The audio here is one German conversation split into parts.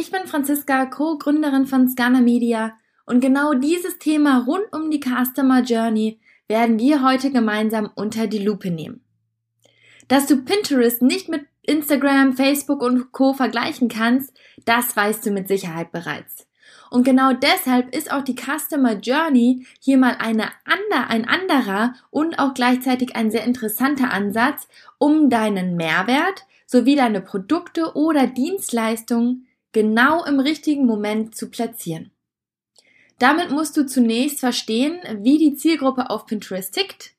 Ich bin Franziska, Co-Gründerin von Scanner Media und genau dieses Thema rund um die Customer Journey werden wir heute gemeinsam unter die Lupe nehmen. Dass du Pinterest nicht mit Instagram, Facebook und Co vergleichen kannst, das weißt du mit Sicherheit bereits. Und genau deshalb ist auch die Customer Journey hier mal eine ander, ein anderer und auch gleichzeitig ein sehr interessanter Ansatz, um deinen Mehrwert sowie deine Produkte oder Dienstleistungen genau im richtigen Moment zu platzieren. Damit musst du zunächst verstehen, wie die Zielgruppe auf Pinterest tickt,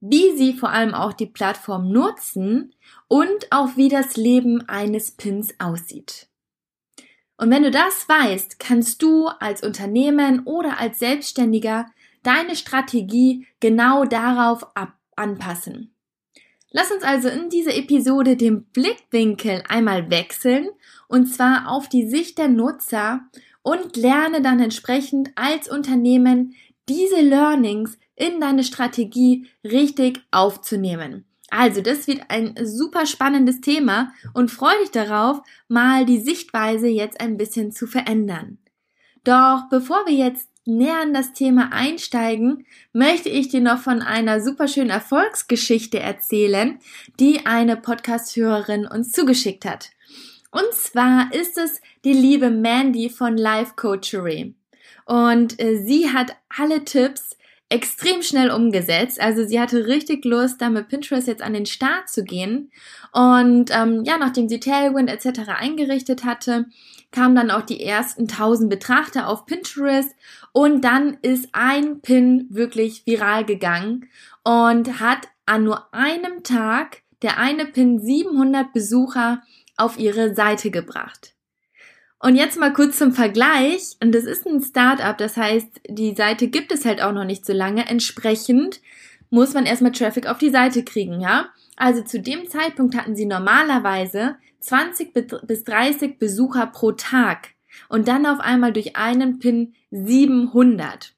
wie sie vor allem auch die Plattform nutzen und auch wie das Leben eines Pins aussieht. Und wenn du das weißt, kannst du als Unternehmen oder als Selbstständiger deine Strategie genau darauf anpassen. Lass uns also in dieser Episode den Blickwinkel einmal wechseln und zwar auf die Sicht der Nutzer und lerne dann entsprechend als Unternehmen diese Learnings in deine Strategie richtig aufzunehmen. Also, das wird ein super spannendes Thema und freue dich darauf, mal die Sichtweise jetzt ein bisschen zu verändern. Doch bevor wir jetzt näher an das Thema einsteigen, möchte ich dir noch von einer super schönen Erfolgsgeschichte erzählen, die eine Podcast-Hörerin uns zugeschickt hat. Und zwar ist es die liebe Mandy von Life Coachery. Und äh, sie hat alle Tipps extrem schnell umgesetzt. Also sie hatte richtig Lust, da mit Pinterest jetzt an den Start zu gehen. Und ähm, ja, nachdem sie Tailwind etc. eingerichtet hatte, kamen dann auch die ersten 1000 Betrachter auf Pinterest und dann ist ein Pin wirklich viral gegangen und hat an nur einem Tag der eine Pin 700 Besucher auf ihre Seite gebracht. Und jetzt mal kurz zum Vergleich. Und das ist ein Startup, das heißt, die Seite gibt es halt auch noch nicht so lange. Entsprechend muss man erstmal Traffic auf die Seite kriegen, ja? Also zu dem Zeitpunkt hatten sie normalerweise 20 bis 30 Besucher pro Tag und dann auf einmal durch einen Pin 700.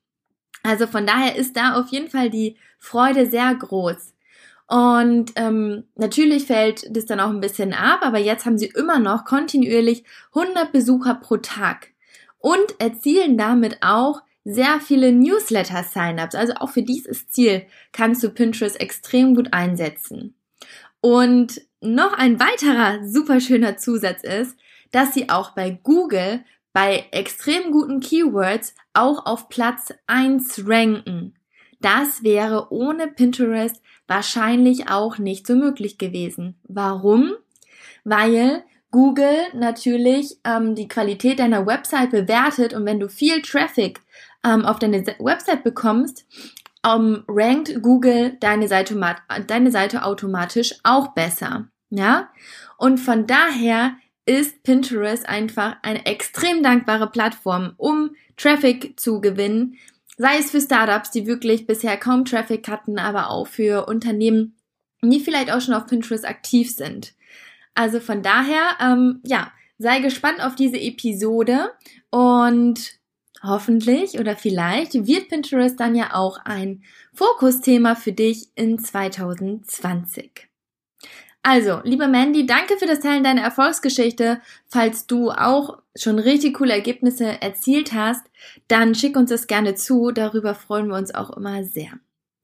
Also von daher ist da auf jeden Fall die Freude sehr groß. Und ähm, natürlich fällt das dann auch ein bisschen ab, aber jetzt haben sie immer noch kontinuierlich 100 Besucher pro Tag und erzielen damit auch sehr viele Newsletter-Signups. Also auch für dieses Ziel kannst du Pinterest extrem gut einsetzen. Und noch ein weiterer super schöner Zusatz ist, dass sie auch bei Google bei extrem guten Keywords auch auf Platz 1 ranken. Das wäre ohne Pinterest wahrscheinlich auch nicht so möglich gewesen. Warum? Weil Google natürlich ähm, die Qualität deiner Website bewertet und wenn du viel Traffic ähm, auf deine Website bekommst, ähm, rankt Google deine Seite, deine Seite automatisch auch besser. Ja? Und von daher ist Pinterest einfach eine extrem dankbare Plattform, um Traffic zu gewinnen, Sei es für Startups, die wirklich bisher kaum Traffic hatten, aber auch für Unternehmen, die vielleicht auch schon auf Pinterest aktiv sind. Also von daher, ähm, ja, sei gespannt auf diese Episode und hoffentlich oder vielleicht wird Pinterest dann ja auch ein Fokusthema für dich in 2020. Also, liebe Mandy, danke für das Teilen deiner Erfolgsgeschichte. Falls du auch schon richtig coole Ergebnisse erzielt hast, dann schick uns das gerne zu. Darüber freuen wir uns auch immer sehr.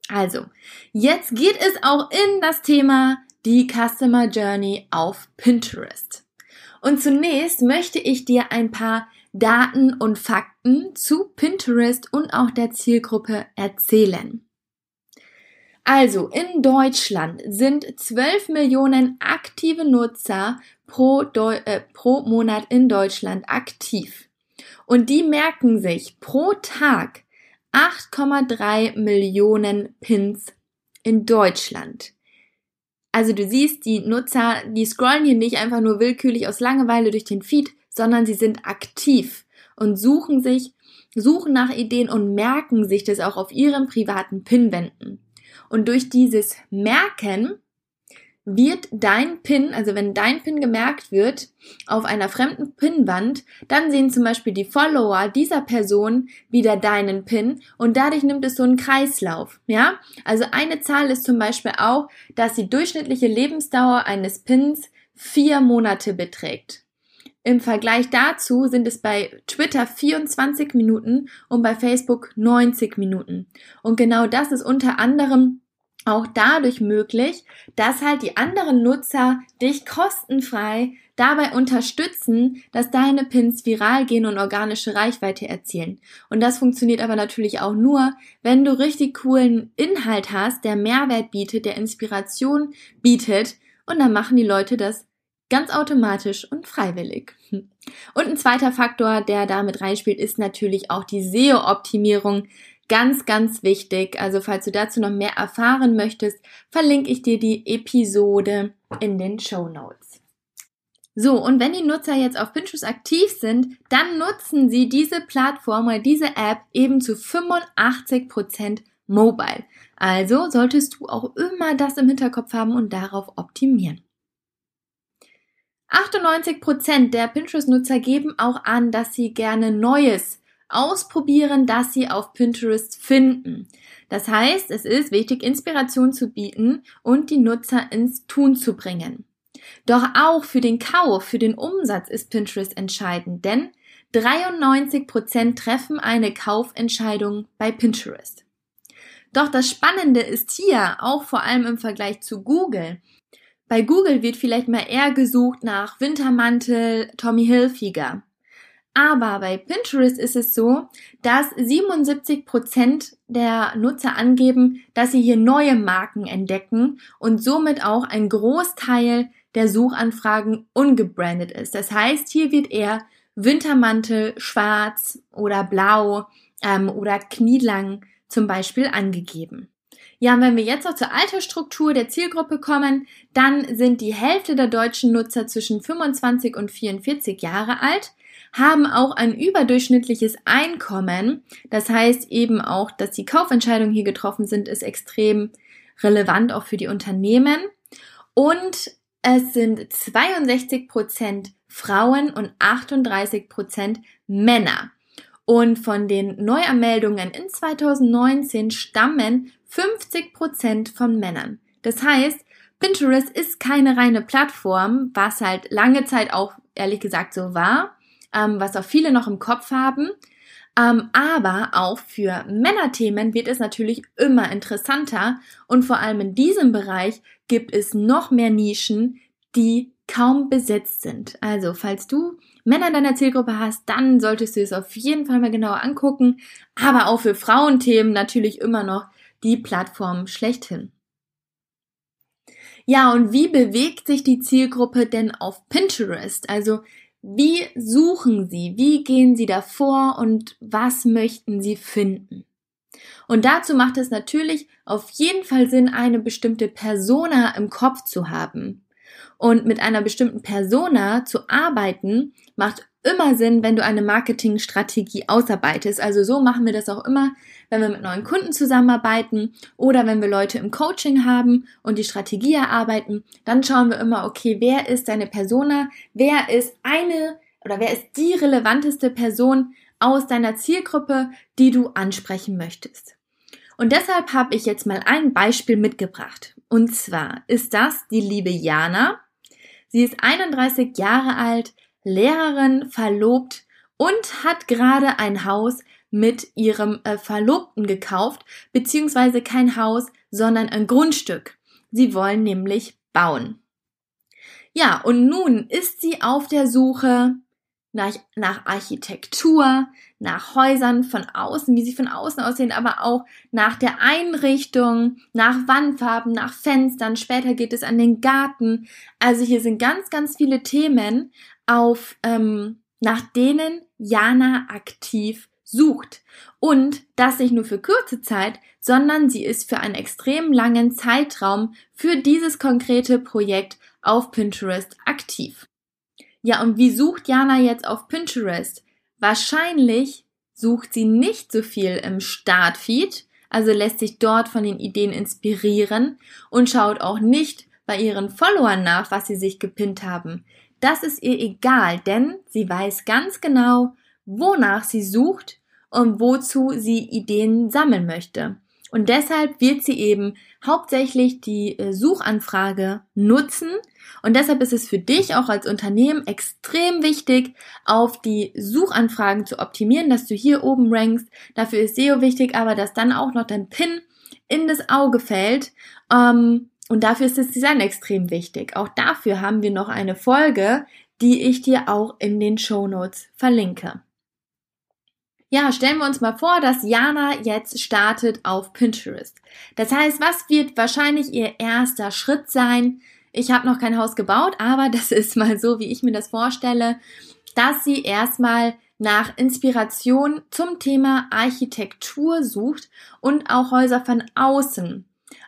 Also, jetzt geht es auch in das Thema die Customer Journey auf Pinterest. Und zunächst möchte ich dir ein paar Daten und Fakten zu Pinterest und auch der Zielgruppe erzählen. Also in Deutschland sind 12 Millionen aktive Nutzer pro, Deu äh, pro Monat in Deutschland aktiv. Und die merken sich pro Tag 8,3 Millionen Pins in Deutschland. Also du siehst, die Nutzer, die scrollen hier nicht einfach nur willkürlich aus Langeweile durch den Feed, sondern sie sind aktiv. und suchen sich, suchen nach Ideen und merken sich das auch auf ihren privaten Pinwänden. Und durch dieses Merken wird dein Pin, also wenn dein Pin gemerkt wird auf einer fremden Pinwand, dann sehen zum Beispiel die Follower dieser Person wieder deinen Pin und dadurch nimmt es so einen Kreislauf, ja? Also eine Zahl ist zum Beispiel auch, dass die durchschnittliche Lebensdauer eines Pins vier Monate beträgt. Im Vergleich dazu sind es bei Twitter 24 Minuten und bei Facebook 90 Minuten. Und genau das ist unter anderem auch dadurch möglich, dass halt die anderen Nutzer dich kostenfrei dabei unterstützen, dass deine Pins viral gehen und organische Reichweite erzielen. Und das funktioniert aber natürlich auch nur, wenn du richtig coolen Inhalt hast, der Mehrwert bietet, der Inspiration bietet. Und dann machen die Leute das ganz automatisch und freiwillig. Und ein zweiter Faktor, der damit reinspielt, ist natürlich auch die SEO-Optimierung. Ganz, ganz wichtig. Also falls du dazu noch mehr erfahren möchtest, verlinke ich dir die Episode in den Show Notes. So, und wenn die Nutzer jetzt auf Pinterest aktiv sind, dann nutzen sie diese Plattform oder diese App eben zu 85% mobile. Also solltest du auch immer das im Hinterkopf haben und darauf optimieren. 98% der Pinterest-Nutzer geben auch an, dass sie gerne Neues ausprobieren, das sie auf Pinterest finden. Das heißt, es ist wichtig, Inspiration zu bieten und die Nutzer ins Tun zu bringen. Doch auch für den Kauf, für den Umsatz ist Pinterest entscheidend, denn 93% treffen eine Kaufentscheidung bei Pinterest. Doch das Spannende ist hier, auch vor allem im Vergleich zu Google, bei Google wird vielleicht mal eher gesucht nach Wintermantel Tommy Hilfiger. Aber bei Pinterest ist es so, dass 77% der Nutzer angeben, dass sie hier neue Marken entdecken und somit auch ein Großteil der Suchanfragen ungebrandet ist. Das heißt, hier wird eher Wintermantel schwarz oder blau ähm, oder knielang zum Beispiel angegeben. Ja, und wenn wir jetzt noch zur Altersstruktur der Zielgruppe kommen, dann sind die Hälfte der deutschen Nutzer zwischen 25 und 44 Jahre alt haben auch ein überdurchschnittliches Einkommen. Das heißt eben auch, dass die Kaufentscheidungen hier getroffen sind, ist extrem relevant auch für die Unternehmen. Und es sind 62 Prozent Frauen und 38 Prozent Männer. Und von den Neuanmeldungen in 2019 stammen 50 Prozent von Männern. Das heißt, Pinterest ist keine reine Plattform, was halt lange Zeit auch ehrlich gesagt so war, ähm, was auch viele noch im Kopf haben. Ähm, aber auch für Männerthemen wird es natürlich immer interessanter und vor allem in diesem Bereich gibt es noch mehr Nischen, die kaum besetzt sind. Also, falls du Männer in deiner Zielgruppe hast, dann solltest du es auf jeden Fall mal genauer angucken. Aber auch für Frauenthemen natürlich immer noch die Plattform schlechthin. Ja, und wie bewegt sich die Zielgruppe denn auf Pinterest? Also wie suchen Sie? Wie gehen Sie davor und was möchten Sie finden? Und dazu macht es natürlich auf jeden Fall Sinn, eine bestimmte Persona im Kopf zu haben. Und mit einer bestimmten Persona zu arbeiten, macht immer Sinn, wenn du eine Marketingstrategie ausarbeitest. Also so machen wir das auch immer, wenn wir mit neuen Kunden zusammenarbeiten oder wenn wir Leute im Coaching haben und die Strategie erarbeiten, dann schauen wir immer, okay, wer ist deine Persona? Wer ist eine oder wer ist die relevanteste Person aus deiner Zielgruppe, die du ansprechen möchtest? Und deshalb habe ich jetzt mal ein Beispiel mitgebracht. Und zwar ist das die liebe Jana. Sie ist 31 Jahre alt, Lehrerin, verlobt und hat gerade ein Haus mit ihrem äh, Verlobten gekauft, beziehungsweise kein Haus, sondern ein Grundstück. Sie wollen nämlich bauen. Ja, und nun ist sie auf der Suche nach, nach Architektur, nach Häusern von außen, wie sie von außen aussehen, aber auch nach der Einrichtung, nach Wandfarben, nach Fenstern. Später geht es an den Garten. Also hier sind ganz, ganz viele Themen, auf ähm, nach denen Jana aktiv sucht. Und das nicht nur für kurze Zeit, sondern sie ist für einen extrem langen Zeitraum für dieses konkrete Projekt auf Pinterest aktiv. Ja, und wie sucht Jana jetzt auf Pinterest? Wahrscheinlich sucht sie nicht so viel im Startfeed, also lässt sich dort von den Ideen inspirieren und schaut auch nicht bei ihren Followern nach, was sie sich gepinnt haben. Das ist ihr egal, denn sie weiß ganz genau, wonach sie sucht und wozu sie Ideen sammeln möchte. Und deshalb wird sie eben hauptsächlich die äh, Suchanfrage nutzen. Und deshalb ist es für dich auch als Unternehmen extrem wichtig, auf die Suchanfragen zu optimieren, dass du hier oben rankst. Dafür ist SEO wichtig, aber dass dann auch noch dein Pin in das Auge fällt. Ähm, und dafür ist das Design extrem wichtig. Auch dafür haben wir noch eine Folge, die ich dir auch in den Show Notes verlinke. Ja, stellen wir uns mal vor, dass Jana jetzt startet auf Pinterest. Das heißt, was wird wahrscheinlich ihr erster Schritt sein? Ich habe noch kein Haus gebaut, aber das ist mal so, wie ich mir das vorstelle, dass sie erstmal nach Inspiration zum Thema Architektur sucht und auch Häuser von außen.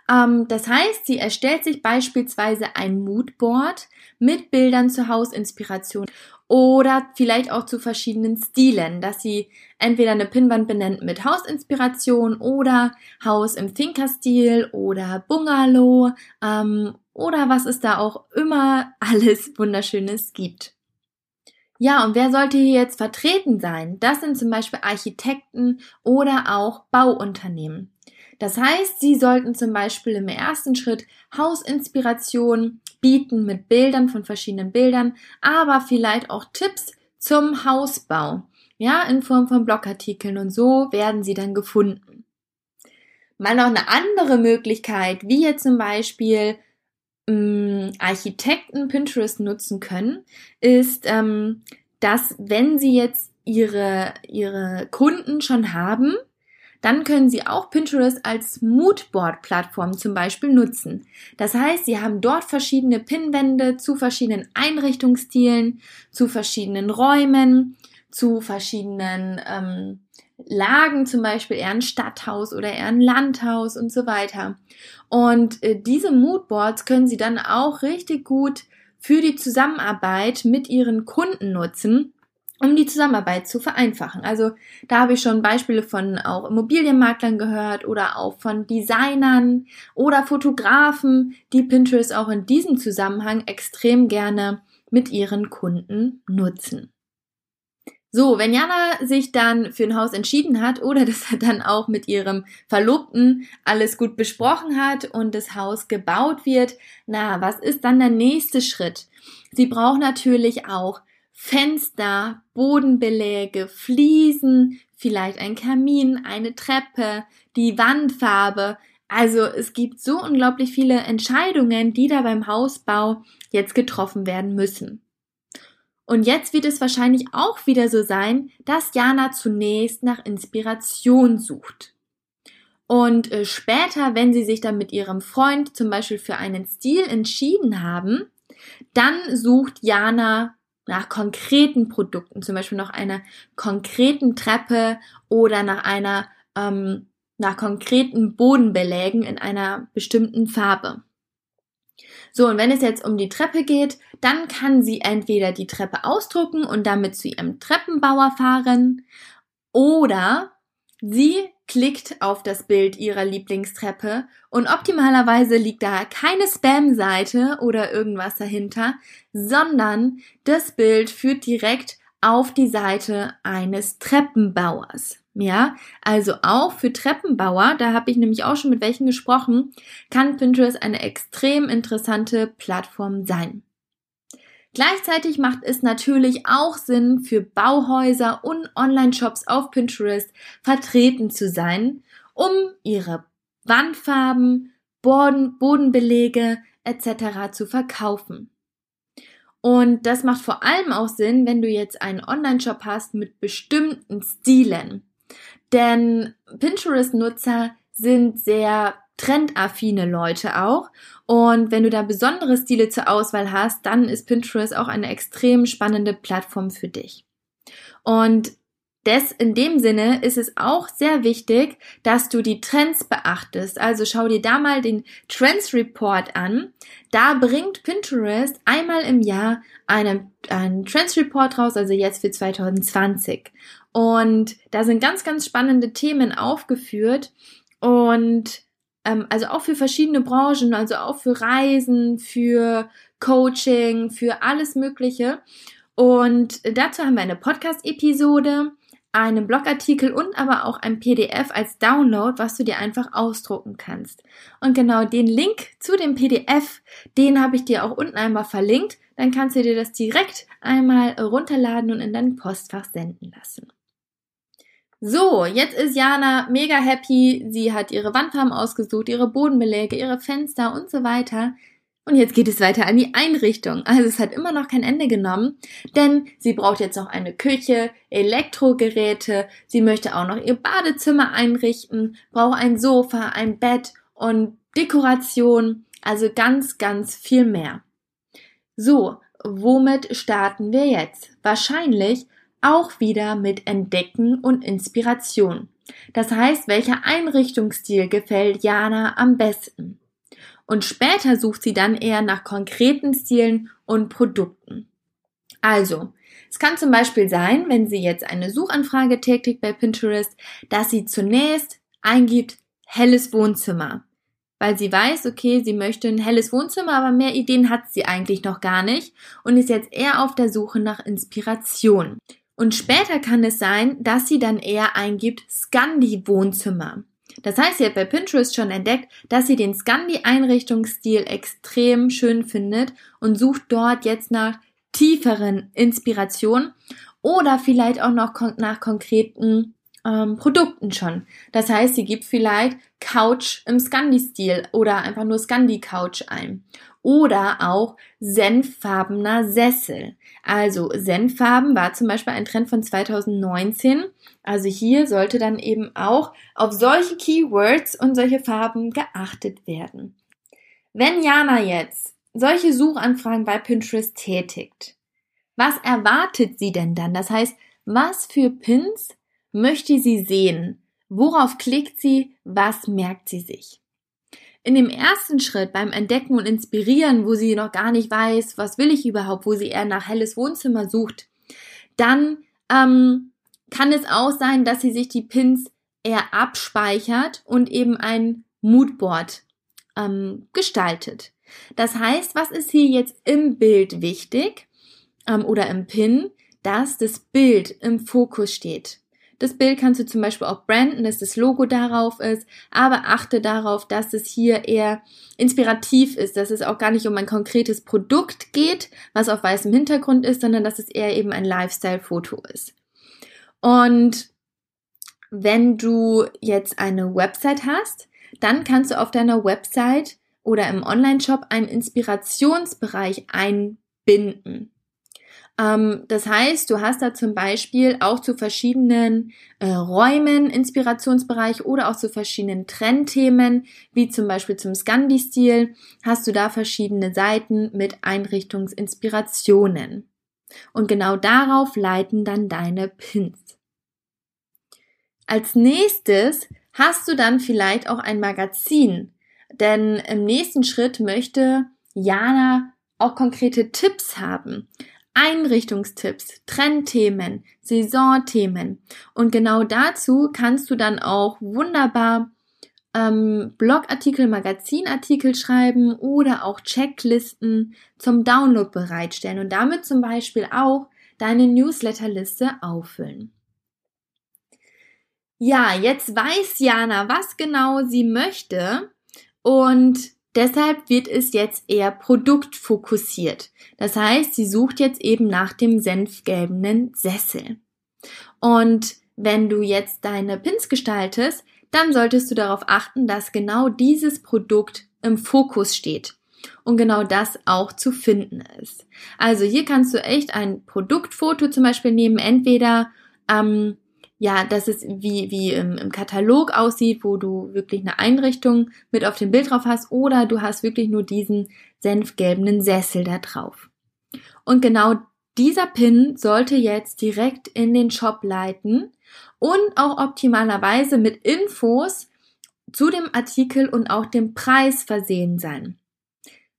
Ähm, das heißt, sie erstellt sich beispielsweise ein Moodboard mit Bildern zur Hausinspiration oder vielleicht auch zu verschiedenen Stilen, dass sie entweder eine Pinnwand benennt mit Hausinspiration oder Haus im Finkerstil oder Bungalow ähm, oder was es da auch immer alles Wunderschönes gibt. Ja, und wer sollte hier jetzt vertreten sein? Das sind zum Beispiel Architekten oder auch Bauunternehmen. Das heißt, Sie sollten zum Beispiel im ersten Schritt Hausinspiration bieten mit Bildern von verschiedenen Bildern, aber vielleicht auch Tipps zum Hausbau, ja, in Form von Blogartikeln und so werden sie dann gefunden. Mal noch eine andere Möglichkeit, wie jetzt zum Beispiel ähm, Architekten Pinterest nutzen können, ist, ähm, dass wenn sie jetzt ihre, ihre Kunden schon haben, dann können Sie auch Pinterest als Moodboard-Plattform zum Beispiel nutzen. Das heißt, Sie haben dort verschiedene Pinwände zu verschiedenen Einrichtungsstilen, zu verschiedenen Räumen, zu verschiedenen ähm, Lagen, zum Beispiel eher ein Stadthaus oder eher ein Landhaus und so weiter. Und äh, diese Moodboards können Sie dann auch richtig gut für die Zusammenarbeit mit Ihren Kunden nutzen um die Zusammenarbeit zu vereinfachen. Also da habe ich schon Beispiele von auch Immobilienmaklern gehört oder auch von Designern oder Fotografen, die Pinterest auch in diesem Zusammenhang extrem gerne mit ihren Kunden nutzen. So, wenn Jana sich dann für ein Haus entschieden hat oder das dann auch mit ihrem Verlobten alles gut besprochen hat und das Haus gebaut wird, na, was ist dann der nächste Schritt? Sie braucht natürlich auch Fenster, Bodenbeläge, Fliesen, vielleicht ein Kamin, eine Treppe, die Wandfarbe. Also es gibt so unglaublich viele Entscheidungen, die da beim Hausbau jetzt getroffen werden müssen. Und jetzt wird es wahrscheinlich auch wieder so sein, dass Jana zunächst nach Inspiration sucht. Und äh, später, wenn sie sich dann mit ihrem Freund zum Beispiel für einen Stil entschieden haben, dann sucht Jana nach konkreten Produkten, zum Beispiel nach einer konkreten Treppe oder nach einer, ähm, nach konkreten Bodenbelägen in einer bestimmten Farbe. So, und wenn es jetzt um die Treppe geht, dann kann sie entweder die Treppe ausdrucken und damit zu ihrem Treppenbauer fahren oder sie klickt auf das Bild ihrer Lieblingstreppe und optimalerweise liegt da keine Spam-Seite oder irgendwas dahinter, sondern das Bild führt direkt auf die Seite eines Treppenbauers. Ja, also auch für Treppenbauer, da habe ich nämlich auch schon mit welchen gesprochen, kann Pinterest eine extrem interessante Plattform sein. Gleichzeitig macht es natürlich auch Sinn, für Bauhäuser und Online-Shops auf Pinterest vertreten zu sein, um ihre Wandfarben, Boden, Bodenbelege etc. zu verkaufen. Und das macht vor allem auch Sinn, wenn du jetzt einen Online-Shop hast mit bestimmten Stilen. Denn Pinterest-Nutzer sind sehr trendaffine Leute auch. Und wenn du da besondere Stile zur Auswahl hast, dann ist Pinterest auch eine extrem spannende Plattform für dich. Und des, in dem Sinne ist es auch sehr wichtig, dass du die Trends beachtest. Also schau dir da mal den Trends Report an. Da bringt Pinterest einmal im Jahr einen, einen Trends Report raus, also jetzt für 2020. Und da sind ganz, ganz spannende Themen aufgeführt und ähm, also auch für verschiedene Branchen, also auch für Reisen, für Coaching, für alles Mögliche. Und dazu haben wir eine Podcast-Episode einen Blogartikel und aber auch ein PDF als Download, was du dir einfach ausdrucken kannst. Und genau den Link zu dem PDF, den habe ich dir auch unten einmal verlinkt. Dann kannst du dir das direkt einmal runterladen und in dein Postfach senden lassen. So, jetzt ist Jana mega happy. Sie hat ihre Wandfarben ausgesucht, ihre Bodenbeläge, ihre Fenster und so weiter. Und jetzt geht es weiter an die Einrichtung. Also es hat immer noch kein Ende genommen, denn sie braucht jetzt noch eine Küche, Elektrogeräte, sie möchte auch noch ihr Badezimmer einrichten, braucht ein Sofa, ein Bett und Dekoration, also ganz, ganz viel mehr. So, womit starten wir jetzt? Wahrscheinlich auch wieder mit Entdecken und Inspiration. Das heißt, welcher Einrichtungsstil gefällt Jana am besten? und später sucht sie dann eher nach konkreten Stilen und Produkten. Also, es kann zum Beispiel sein, wenn sie jetzt eine Suchanfrage tätigt bei Pinterest, dass sie zunächst eingibt helles Wohnzimmer. Weil sie weiß, okay, sie möchte ein helles Wohnzimmer, aber mehr Ideen hat sie eigentlich noch gar nicht und ist jetzt eher auf der Suche nach Inspiration. Und später kann es sein, dass sie dann eher eingibt Scandi Wohnzimmer. Das heißt, sie hat bei Pinterest schon entdeckt, dass sie den Scandi-Einrichtungsstil extrem schön findet und sucht dort jetzt nach tieferen Inspirationen oder vielleicht auch noch nach konkreten ähm, Produkten schon. Das heißt, sie gibt vielleicht Couch im Scandi-Stil oder einfach nur Scandi-Couch ein. Oder auch senffarbener Sessel. Also Senffarben war zum Beispiel ein Trend von 2019. Also hier sollte dann eben auch auf solche Keywords und solche Farben geachtet werden. Wenn Jana jetzt solche Suchanfragen bei Pinterest tätigt, was erwartet sie denn dann? Das heißt, was für Pins möchte sie sehen? Worauf klickt sie? Was merkt sie sich? In dem ersten Schritt beim Entdecken und Inspirieren, wo sie noch gar nicht weiß, was will ich überhaupt, wo sie eher nach helles Wohnzimmer sucht, dann ähm, kann es auch sein, dass sie sich die Pins eher abspeichert und eben ein Moodboard ähm, gestaltet. Das heißt, was ist hier jetzt im Bild wichtig ähm, oder im Pin, dass das Bild im Fokus steht. Das Bild kannst du zum Beispiel auch branden, dass das Logo darauf ist, aber achte darauf, dass es hier eher inspirativ ist, dass es auch gar nicht um ein konkretes Produkt geht, was auf weißem Hintergrund ist, sondern dass es eher eben ein Lifestyle-Foto ist. Und wenn du jetzt eine Website hast, dann kannst du auf deiner Website oder im Online-Shop einen Inspirationsbereich einbinden. Ähm, das heißt, du hast da zum Beispiel auch zu verschiedenen äh, Räumen Inspirationsbereich oder auch zu verschiedenen Trendthemen, wie zum Beispiel zum Scandi-Stil, hast du da verschiedene Seiten mit Einrichtungsinspirationen. Und genau darauf leiten dann deine Pins. Als nächstes hast du dann vielleicht auch ein Magazin, denn im nächsten Schritt möchte Jana auch konkrete Tipps haben. Einrichtungstipps, Trendthemen, Saisonthemen. Und genau dazu kannst du dann auch wunderbar ähm, Blogartikel, Magazinartikel schreiben oder auch Checklisten zum Download bereitstellen und damit zum Beispiel auch deine Newsletterliste auffüllen. Ja, jetzt weiß Jana, was genau sie möchte und Deshalb wird es jetzt eher produktfokussiert. Das heißt, sie sucht jetzt eben nach dem senfgelbenen Sessel. Und wenn du jetzt deine Pins gestaltest, dann solltest du darauf achten, dass genau dieses Produkt im Fokus steht und genau das auch zu finden ist. Also hier kannst du echt ein Produktfoto zum Beispiel nehmen, entweder ähm, ja, dass es wie, wie im, im Katalog aussieht, wo du wirklich eine Einrichtung mit auf dem Bild drauf hast, oder du hast wirklich nur diesen senfgelbenen Sessel da drauf. Und genau dieser Pin sollte jetzt direkt in den Shop leiten, und auch optimalerweise mit Infos zu dem Artikel und auch dem Preis versehen sein.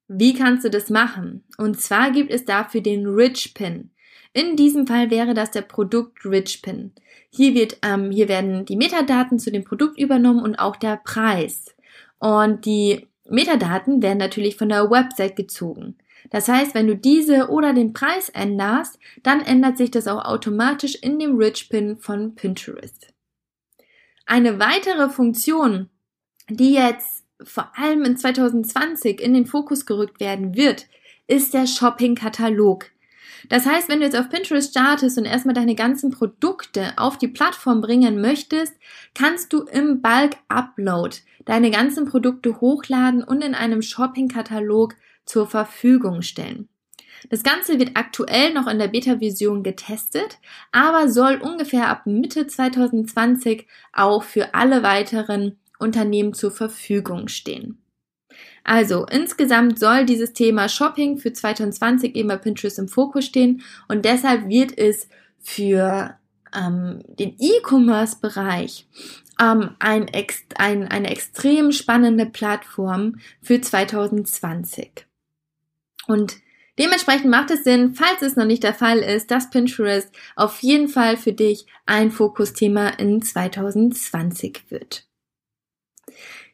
Wie kannst du das machen? Und zwar gibt es dafür den Rich Pin. In diesem Fall wäre das der Produkt Rich Pin. Hier wird, ähm, hier werden die Metadaten zu dem Produkt übernommen und auch der Preis. Und die Metadaten werden natürlich von der Website gezogen. Das heißt, wenn du diese oder den Preis änderst, dann ändert sich das auch automatisch in dem Rich Pin von Pinterest. Eine weitere Funktion, die jetzt vor allem in 2020 in den Fokus gerückt werden wird, ist der Shopping-Katalog. Das heißt, wenn du jetzt auf Pinterest startest und erstmal deine ganzen Produkte auf die Plattform bringen möchtest, kannst du im Bulk-Upload deine ganzen Produkte hochladen und in einem Shopping-Katalog zur Verfügung stellen. Das Ganze wird aktuell noch in der Beta-Vision getestet, aber soll ungefähr ab Mitte 2020 auch für alle weiteren Unternehmen zur Verfügung stehen. Also insgesamt soll dieses Thema Shopping für 2020 eben bei Pinterest im Fokus stehen und deshalb wird es für ähm, den E-Commerce-Bereich ähm, ein, ein, eine extrem spannende Plattform für 2020. Und dementsprechend macht es Sinn, falls es noch nicht der Fall ist, dass Pinterest auf jeden Fall für dich ein Fokusthema in 2020 wird.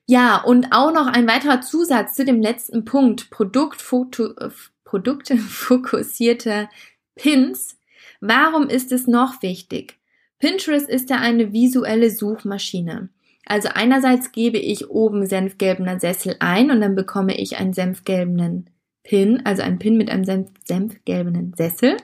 Ja, und auch noch ein weiterer Zusatz zu dem letzten Punkt, Produktfoto, äh, Produkte fokussierte Pins. Warum ist es noch wichtig? Pinterest ist ja eine visuelle Suchmaschine. Also einerseits gebe ich oben senfgelbener Sessel ein und dann bekomme ich einen senfgelbenen Pin, also einen Pin mit einem senf senfgelbenen Sessel.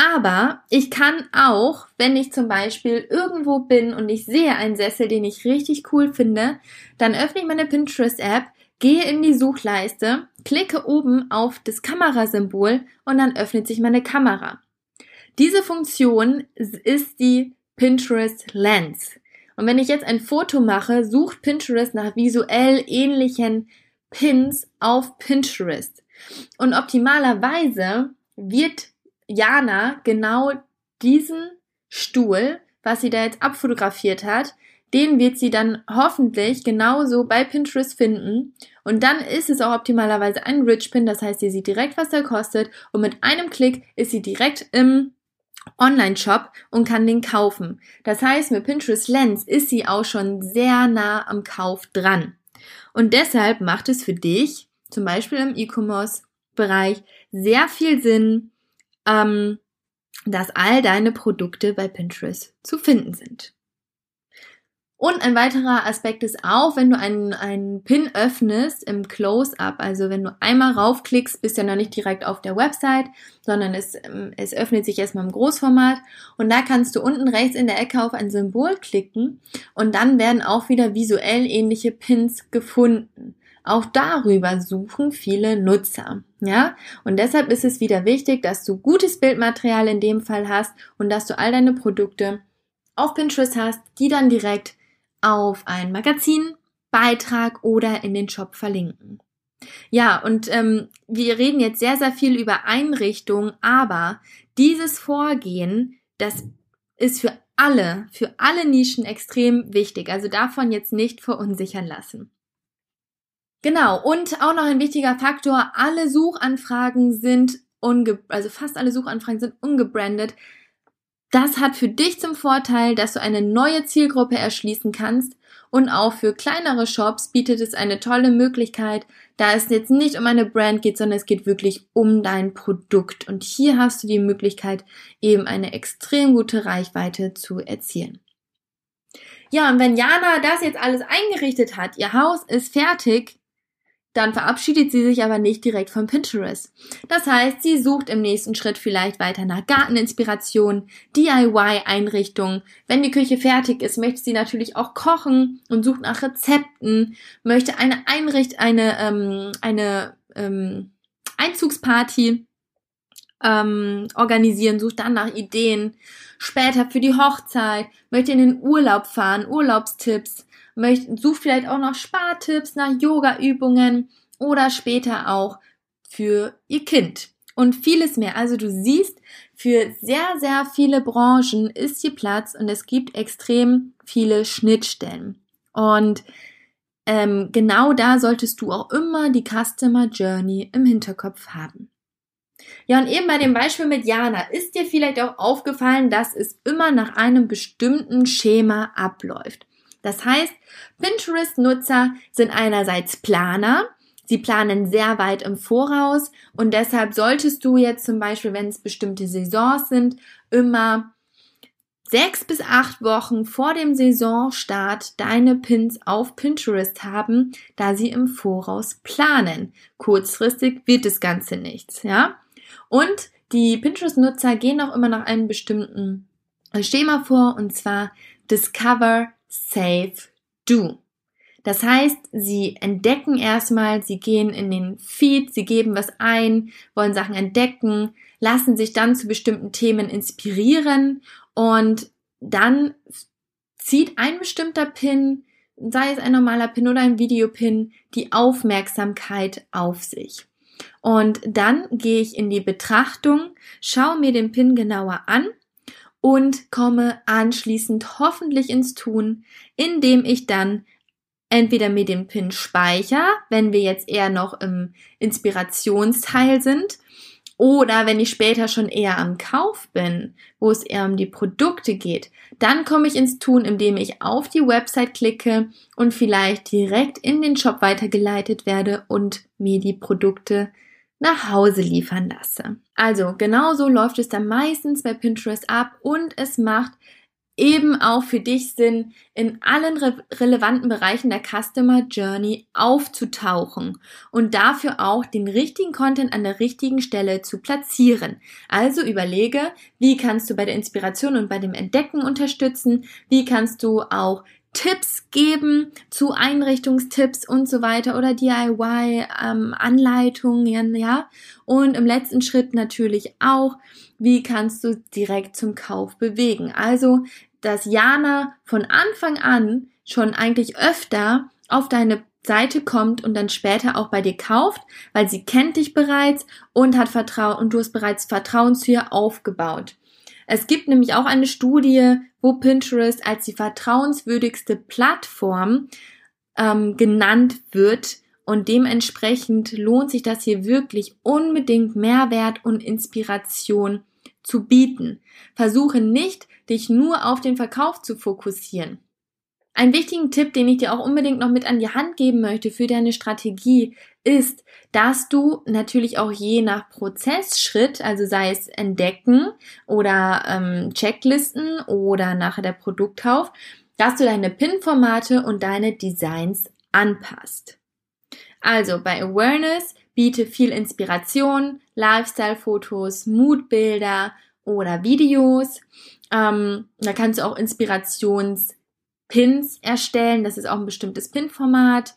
Aber ich kann auch, wenn ich zum Beispiel irgendwo bin und ich sehe einen Sessel, den ich richtig cool finde, dann öffne ich meine Pinterest-App, gehe in die Suchleiste, klicke oben auf das Kamerasymbol und dann öffnet sich meine Kamera. Diese Funktion ist die Pinterest Lens. Und wenn ich jetzt ein Foto mache, sucht Pinterest nach visuell ähnlichen Pins auf Pinterest. Und optimalerweise wird Jana genau diesen Stuhl, was sie da jetzt abfotografiert hat, den wird sie dann hoffentlich genauso bei Pinterest finden. Und dann ist es auch optimalerweise ein Rich Pin, das heißt, sie sieht direkt, was der kostet. Und mit einem Klick ist sie direkt im Online-Shop und kann den kaufen. Das heißt, mit Pinterest Lens ist sie auch schon sehr nah am Kauf dran. Und deshalb macht es für dich, zum Beispiel im E-Commerce-Bereich, sehr viel Sinn, ähm, dass all deine Produkte bei Pinterest zu finden sind. Und ein weiterer Aspekt ist auch, wenn du einen, einen Pin öffnest im Close-Up, also wenn du einmal raufklickst, bist du ja noch nicht direkt auf der Website, sondern es, ähm, es öffnet sich erstmal im Großformat und da kannst du unten rechts in der Ecke auf ein Symbol klicken und dann werden auch wieder visuell ähnliche Pins gefunden. Auch darüber suchen viele Nutzer. Ja, und deshalb ist es wieder wichtig, dass du gutes Bildmaterial in dem Fall hast und dass du all deine Produkte auf Pinterest hast, die dann direkt auf ein Magazin, Beitrag oder in den Shop verlinken. Ja, und ähm, wir reden jetzt sehr, sehr viel über Einrichtungen, aber dieses Vorgehen, das ist für alle, für alle Nischen extrem wichtig. Also davon jetzt nicht verunsichern lassen. Genau, und auch noch ein wichtiger Faktor, alle Suchanfragen sind unge also fast alle Suchanfragen sind ungebrandet. Das hat für dich zum Vorteil, dass du eine neue Zielgruppe erschließen kannst und auch für kleinere Shops bietet es eine tolle Möglichkeit, da es jetzt nicht um eine Brand geht, sondern es geht wirklich um dein Produkt. Und hier hast du die Möglichkeit, eben eine extrem gute Reichweite zu erzielen. Ja, und wenn Jana das jetzt alles eingerichtet hat, ihr Haus ist fertig, dann verabschiedet sie sich aber nicht direkt von Pinterest. Das heißt, sie sucht im nächsten Schritt vielleicht weiter nach Garteninspiration, DIY-Einrichtungen. Wenn die Küche fertig ist, möchte sie natürlich auch kochen und sucht nach Rezepten, möchte eine Einricht, eine, ähm, eine ähm, Einzugsparty ähm, organisieren, sucht dann nach Ideen. Später für die Hochzeit, möchte in den Urlaub fahren, Urlaubstipps möchte, sucht vielleicht auch noch Spartipps nach Yoga-Übungen oder später auch für ihr Kind. und vieles mehr. Also du siehst, für sehr, sehr viele Branchen ist hier Platz und es gibt extrem viele Schnittstellen. Und ähm, genau da solltest du auch immer die Customer Journey im Hinterkopf haben. Ja, und eben bei dem Beispiel mit Jana ist dir vielleicht auch aufgefallen, dass es immer nach einem bestimmten Schema abläuft. Das heißt, Pinterest-Nutzer sind einerseits Planer, sie planen sehr weit im Voraus und deshalb solltest du jetzt zum Beispiel, wenn es bestimmte Saisons sind, immer sechs bis acht Wochen vor dem Saisonstart deine Pins auf Pinterest haben, da sie im Voraus planen. Kurzfristig wird das Ganze nichts, ja? Und die Pinterest-Nutzer gehen auch immer nach einem bestimmten Schema vor, und zwar Discover, Save, Do. Das heißt, sie entdecken erstmal, sie gehen in den Feed, sie geben was ein, wollen Sachen entdecken, lassen sich dann zu bestimmten Themen inspirieren und dann zieht ein bestimmter Pin, sei es ein normaler Pin oder ein Videopin, die Aufmerksamkeit auf sich. Und dann gehe ich in die Betrachtung, schaue mir den Pin genauer an und komme anschließend hoffentlich ins Tun, indem ich dann entweder mir den Pin speicher, wenn wir jetzt eher noch im Inspirationsteil sind, oder wenn ich später schon eher am Kauf bin, wo es eher um die Produkte geht, dann komme ich ins Tun, indem ich auf die Website klicke und vielleicht direkt in den Shop weitergeleitet werde und mir die Produkte nach Hause liefern lasse. Also genauso läuft es dann meistens bei Pinterest ab und es macht eben auch für dich Sinn, in allen re relevanten Bereichen der Customer Journey aufzutauchen und dafür auch den richtigen Content an der richtigen Stelle zu platzieren. Also überlege, wie kannst du bei der Inspiration und bei dem Entdecken unterstützen, wie kannst du auch Tipps geben zu Einrichtungstipps und so weiter oder DIY-Anleitungen, ähm, ja. Und im letzten Schritt natürlich auch, wie kannst du direkt zum Kauf bewegen. Also dass Jana von Anfang an schon eigentlich öfter auf deine Seite kommt und dann später auch bei dir kauft, weil sie kennt dich bereits und hat Vertrauen und du hast bereits Vertrauen zu ihr aufgebaut. Es gibt nämlich auch eine Studie, wo Pinterest als die vertrauenswürdigste Plattform ähm, genannt wird und dementsprechend lohnt sich das hier wirklich unbedingt Mehrwert und Inspiration zu bieten. Versuche nicht dich nur auf den Verkauf zu fokussieren. Ein wichtigen Tipp, den ich dir auch unbedingt noch mit an die Hand geben möchte für deine Strategie, ist, dass du natürlich auch je nach Prozessschritt, also sei es Entdecken oder ähm, Checklisten oder nachher der Produktkauf, dass du deine PIN-Formate und deine Designs anpasst. Also bei Awareness biete viel Inspiration, Lifestyle-Fotos, Moodbilder oder Videos. Ähm, da kannst du auch Inspirations-Pins erstellen. Das ist auch ein bestimmtes Pin-Format.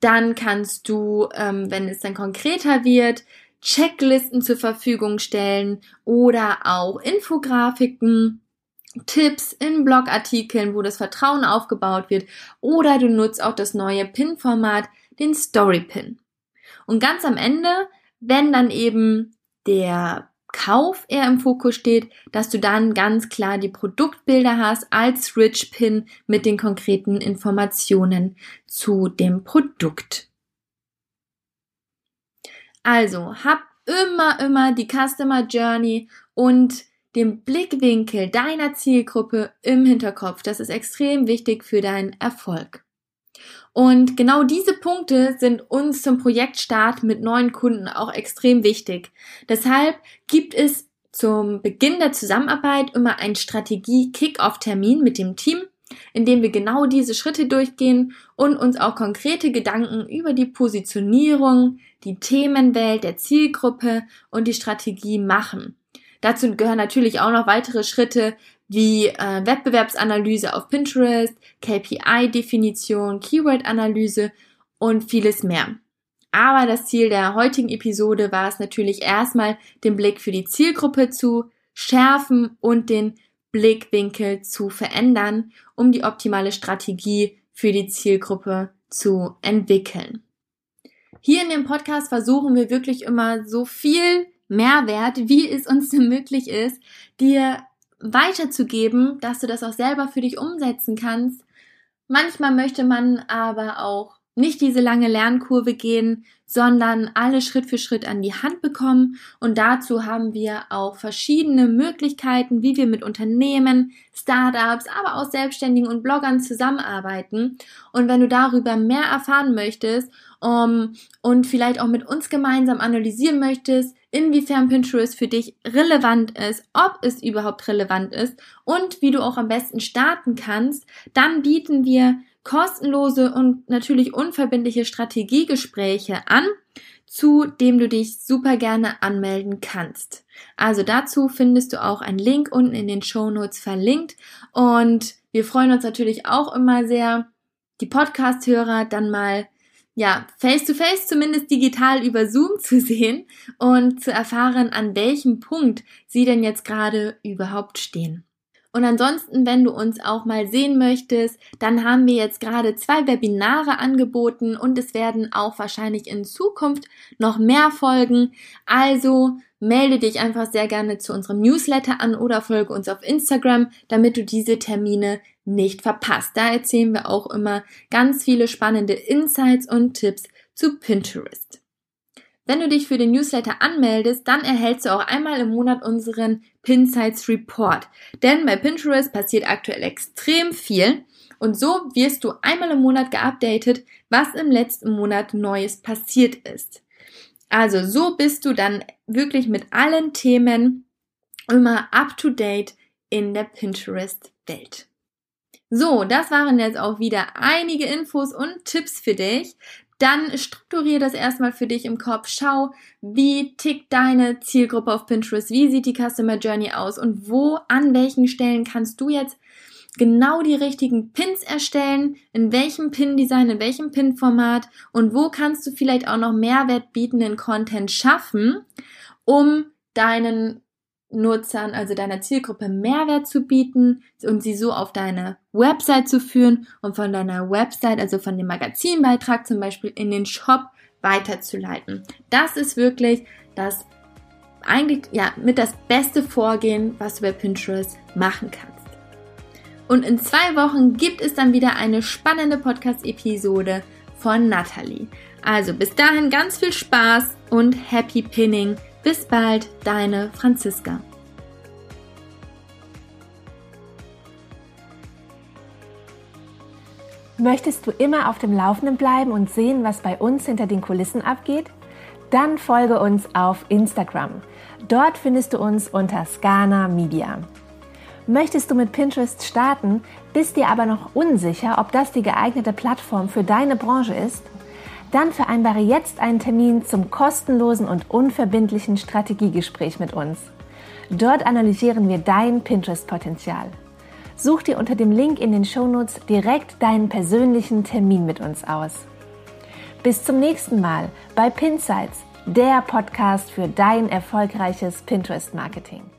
Dann kannst du, ähm, wenn es dann konkreter wird, Checklisten zur Verfügung stellen oder auch Infografiken, Tipps in Blogartikeln, wo das Vertrauen aufgebaut wird. Oder du nutzt auch das neue Pin-Format, den Story-Pin. Und ganz am Ende, wenn dann eben der Kauf eher im Fokus steht, dass du dann ganz klar die Produktbilder hast als Rich Pin mit den konkreten Informationen zu dem Produkt. Also, hab immer, immer die Customer Journey und den Blickwinkel deiner Zielgruppe im Hinterkopf. Das ist extrem wichtig für deinen Erfolg. Und genau diese Punkte sind uns zum Projektstart mit neuen Kunden auch extrem wichtig. Deshalb gibt es zum Beginn der Zusammenarbeit immer einen Strategie-Kick-Off-Termin mit dem Team, in dem wir genau diese Schritte durchgehen und uns auch konkrete Gedanken über die Positionierung, die Themenwelt der Zielgruppe und die Strategie machen. Dazu gehören natürlich auch noch weitere Schritte wie äh, Wettbewerbsanalyse auf Pinterest, KPI-Definition, Keyword-Analyse und vieles mehr. Aber das Ziel der heutigen Episode war es natürlich erstmal, den Blick für die Zielgruppe zu schärfen und den Blickwinkel zu verändern, um die optimale Strategie für die Zielgruppe zu entwickeln. Hier in dem Podcast versuchen wir wirklich immer so viel Mehrwert, wie es uns möglich ist, dir weiterzugeben, dass du das auch selber für dich umsetzen kannst. Manchmal möchte man aber auch nicht diese lange Lernkurve gehen, sondern alle Schritt für Schritt an die Hand bekommen. Und dazu haben wir auch verschiedene Möglichkeiten, wie wir mit Unternehmen, Startups, aber auch Selbstständigen und Bloggern zusammenarbeiten. Und wenn du darüber mehr erfahren möchtest um, und vielleicht auch mit uns gemeinsam analysieren möchtest, inwiefern Pinterest für dich relevant ist, ob es überhaupt relevant ist und wie du auch am besten starten kannst, dann bieten wir kostenlose und natürlich unverbindliche Strategiegespräche an, zu dem du dich super gerne anmelden kannst. Also dazu findest du auch einen Link unten in den Show Notes verlinkt und wir freuen uns natürlich auch immer sehr, die Podcast-Hörer dann mal ja, face to face zumindest digital über Zoom zu sehen und zu erfahren, an welchem Punkt sie denn jetzt gerade überhaupt stehen. Und ansonsten, wenn du uns auch mal sehen möchtest, dann haben wir jetzt gerade zwei Webinare angeboten und es werden auch wahrscheinlich in Zukunft noch mehr folgen. Also melde dich einfach sehr gerne zu unserem Newsletter an oder folge uns auf Instagram, damit du diese Termine nicht verpasst. Da erzählen wir auch immer ganz viele spannende Insights und Tipps zu Pinterest. Wenn du dich für den Newsletter anmeldest, dann erhältst du auch einmal im Monat unseren Pinsights Report. Denn bei Pinterest passiert aktuell extrem viel und so wirst du einmal im Monat geupdatet, was im letzten Monat Neues passiert ist. Also so bist du dann wirklich mit allen Themen immer up to date in der Pinterest-Welt. So, das waren jetzt auch wieder einige Infos und Tipps für dich dann strukturier das erstmal für dich im Kopf. Schau, wie tickt deine Zielgruppe auf Pinterest? Wie sieht die Customer Journey aus? Und wo, an welchen Stellen kannst du jetzt genau die richtigen Pins erstellen? In welchem Pin-Design, in welchem Pin-Format? Und wo kannst du vielleicht auch noch Mehrwert bietenden Content schaffen, um deinen Nutzern, also deiner Zielgruppe Mehrwert zu bieten und sie so auf deine Website zu führen und von deiner Website, also von dem Magazinbeitrag zum Beispiel in den Shop weiterzuleiten. Das ist wirklich das eigentlich ja mit das beste Vorgehen, was du bei Pinterest machen kannst. Und in zwei Wochen gibt es dann wieder eine spannende Podcast-Episode von Natalie. Also bis dahin ganz viel Spaß und Happy Pinning bis bald, deine Franziska. Möchtest du immer auf dem Laufenden bleiben und sehen, was bei uns hinter den Kulissen abgeht? Dann folge uns auf Instagram. Dort findest du uns unter Scana Media. Möchtest du mit Pinterest starten, bist dir aber noch unsicher, ob das die geeignete Plattform für deine Branche ist? Dann vereinbare jetzt einen Termin zum kostenlosen und unverbindlichen Strategiegespräch mit uns. Dort analysieren wir dein Pinterest-Potenzial. Such dir unter dem Link in den Shownotes direkt deinen persönlichen Termin mit uns aus. Bis zum nächsten Mal bei Pinsights, der Podcast für dein erfolgreiches Pinterest-Marketing.